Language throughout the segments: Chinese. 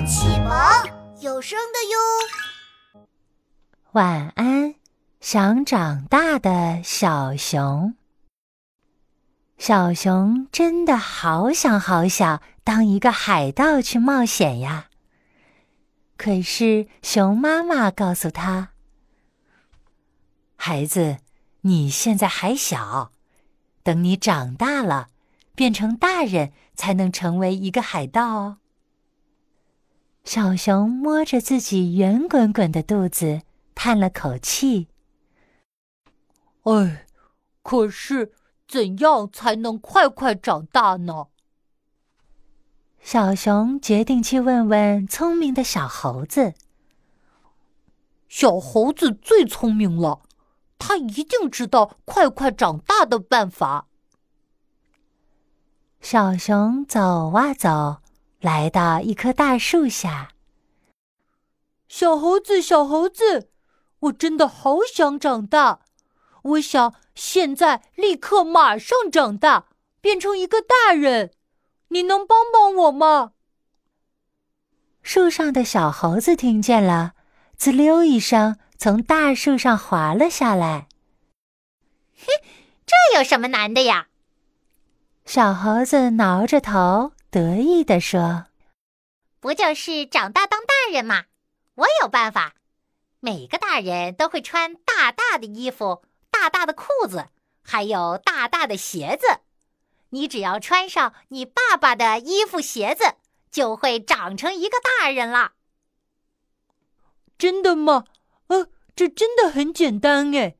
启蒙有声的哟。晚安，想长大的小熊。小熊真的好想好想当一个海盗去冒险呀！可是熊妈妈告诉他：“孩子，你现在还小，等你长大了，变成大人，才能成为一个海盗哦。”小熊摸着自己圆滚滚的肚子，叹了口气：“哎，可是怎样才能快快长大呢？”小熊决定去问问聪明的小猴子。小猴子最聪明了，他一定知道快快长大的办法。小熊走啊走。来到一棵大树下，小猴子，小猴子，我真的好想长大，我想现在立刻马上长大，变成一个大人，你能帮帮我吗？树上的小猴子听见了，滋溜一声从大树上滑了下来。嘿，这有什么难的呀？小猴子挠着头。得意地说：“不就是长大当大人吗？我有办法。每个大人都会穿大大的衣服、大大的裤子，还有大大的鞋子。你只要穿上你爸爸的衣服、鞋子，就会长成一个大人了。”真的吗？呃，这真的很简单哎！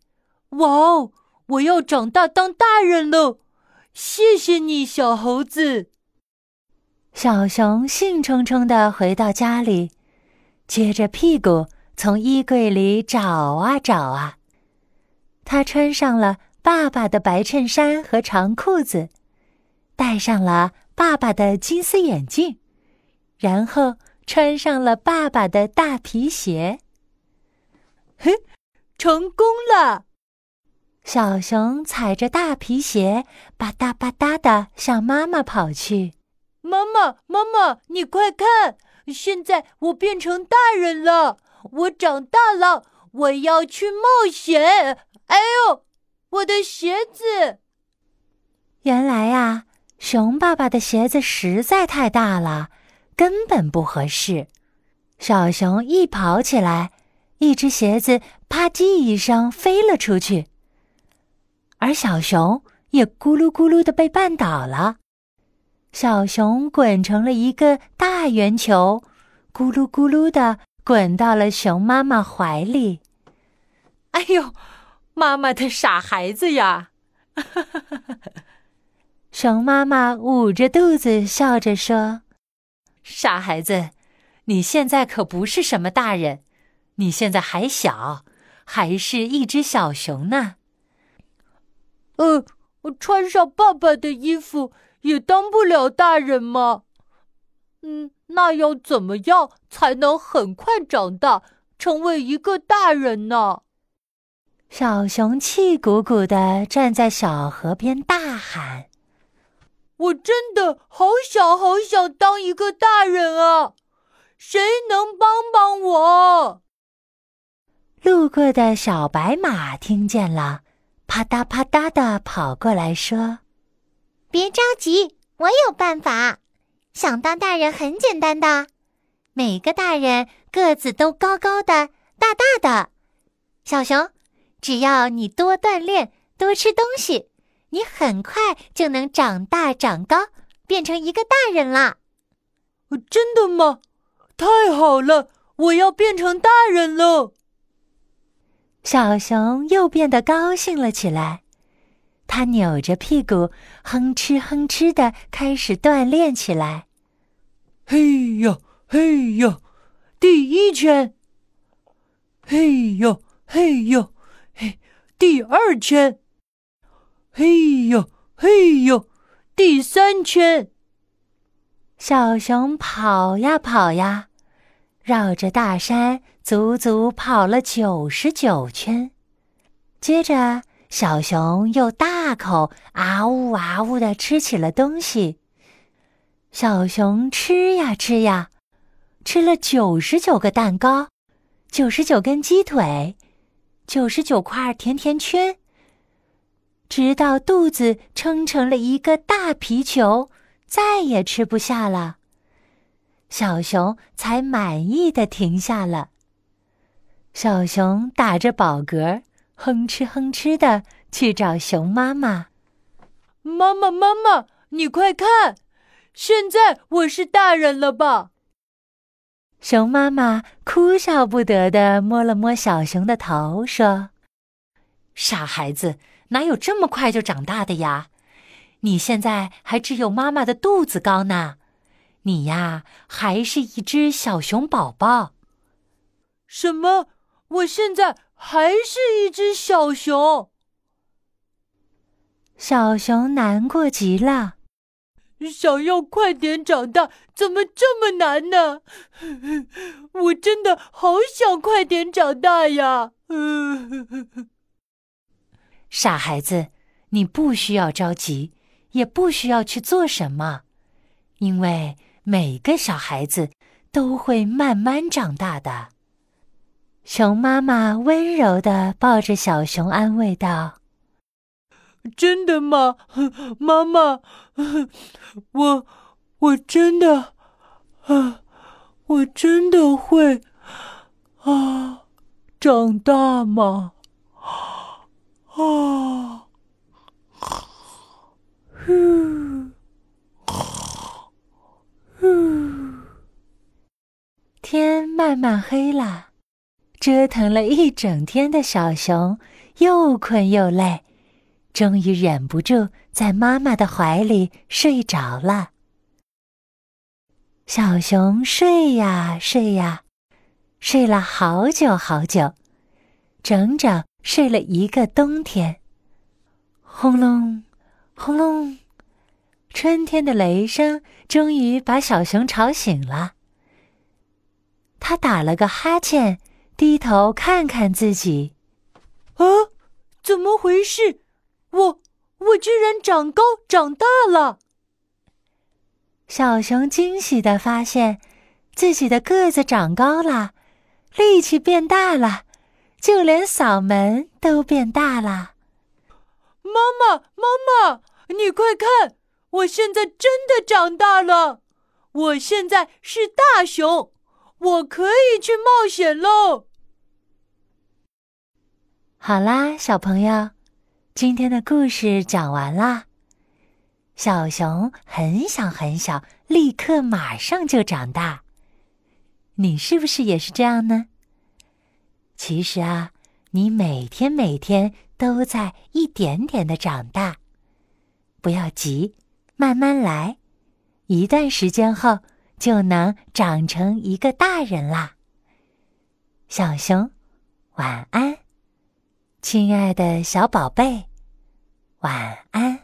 哇哦，我要长大当大人喽！谢谢你，小猴子。小熊兴冲冲地回到家里，撅着屁股从衣柜里找啊找啊。他穿上了爸爸的白衬衫和长裤子，戴上了爸爸的金丝眼镜，然后穿上了爸爸的大皮鞋。嘿，成功了！小熊踩着大皮鞋，吧嗒吧嗒的向妈妈跑去。妈妈，妈妈，你快看！现在我变成大人了，我长大了，我要去冒险。哎呦，我的鞋子！原来呀，熊爸爸的鞋子实在太大了，根本不合适。小熊一跑起来，一只鞋子啪叽一声飞了出去，而小熊也咕噜咕噜的被绊倒了。小熊滚成了一个大圆球，咕噜咕噜的滚到了熊妈妈怀里。哎呦，妈妈的傻孩子呀！熊妈妈捂着肚子笑着说：“傻孩子，你现在可不是什么大人，你现在还小，还是一只小熊呢。”呃，我穿上爸爸的衣服。也当不了大人吗？嗯，那要怎么样才能很快长大，成为一个大人呢？小熊气鼓鼓的站在小河边，大喊：“我真的好想好想当一个大人啊！谁能帮帮我？”路过的小白马听见了，啪嗒啪嗒的跑过来说。别着急，我有办法。想当大人很简单的，每个大人个子都高高的、大大的。小熊，只要你多锻炼、多吃东西，你很快就能长大长高，变成一个大人了。真的吗？太好了！我要变成大人了。小熊又变得高兴了起来。他扭着屁股，哼哧哼哧的开始锻炼起来。嘿呀嘿呀，第一圈。嘿呀嘿呀嘿，第二圈。嘿呀嘿呀，第三圈。小熊跑呀跑呀，绕着大山足足跑了九十九圈，接着。小熊又大口啊呜啊呜的吃起了东西。小熊吃呀吃呀，吃了九十九个蛋糕，九十九根鸡腿，九十九块甜甜圈，直到肚子撑成了一个大皮球，再也吃不下了。小熊才满意的停下了。小熊打着饱嗝，哼哧哼哧的去找熊妈妈。妈妈，妈妈，你快看，现在我是大人了吧？熊妈妈哭笑不得的摸了摸小熊的头，说：“傻孩子，哪有这么快就长大的呀？你现在还只有妈妈的肚子高呢。”你呀，还是一只小熊宝宝。什么？我现在还是一只小熊？小熊难过极了。想要快点长大，怎么这么难呢？我真的好想快点长大呀！傻孩子，你不需要着急，也不需要去做什么，因为。每个小孩子都会慢慢长大的。熊妈妈温柔的抱着小熊，安慰道：“真的吗，妈妈？我我真的啊，我真的 会 啊长大吗？啊，呼。”天慢慢黑了，折腾了一整天的小熊又困又累，终于忍不住在妈妈的怀里睡着了。小熊睡呀睡呀，睡了好久好久，整整睡了一个冬天。轰隆，轰隆，春天的雷声终于把小熊吵醒了。他打了个哈欠，低头看看自己，啊，怎么回事？我我居然长高长大了！小熊惊喜的发现，自己的个子长高了，力气变大了，就连嗓门都变大了。妈妈，妈妈，你快看，我现在真的长大了！我现在是大熊。我可以去冒险喽！好啦，小朋友，今天的故事讲完啦。小熊很小很小，立刻马上就长大。你是不是也是这样呢？其实啊，你每天每天都在一点点的长大，不要急，慢慢来。一段时间后。就能长成一个大人啦。小熊，晚安，亲爱的小宝贝，晚安。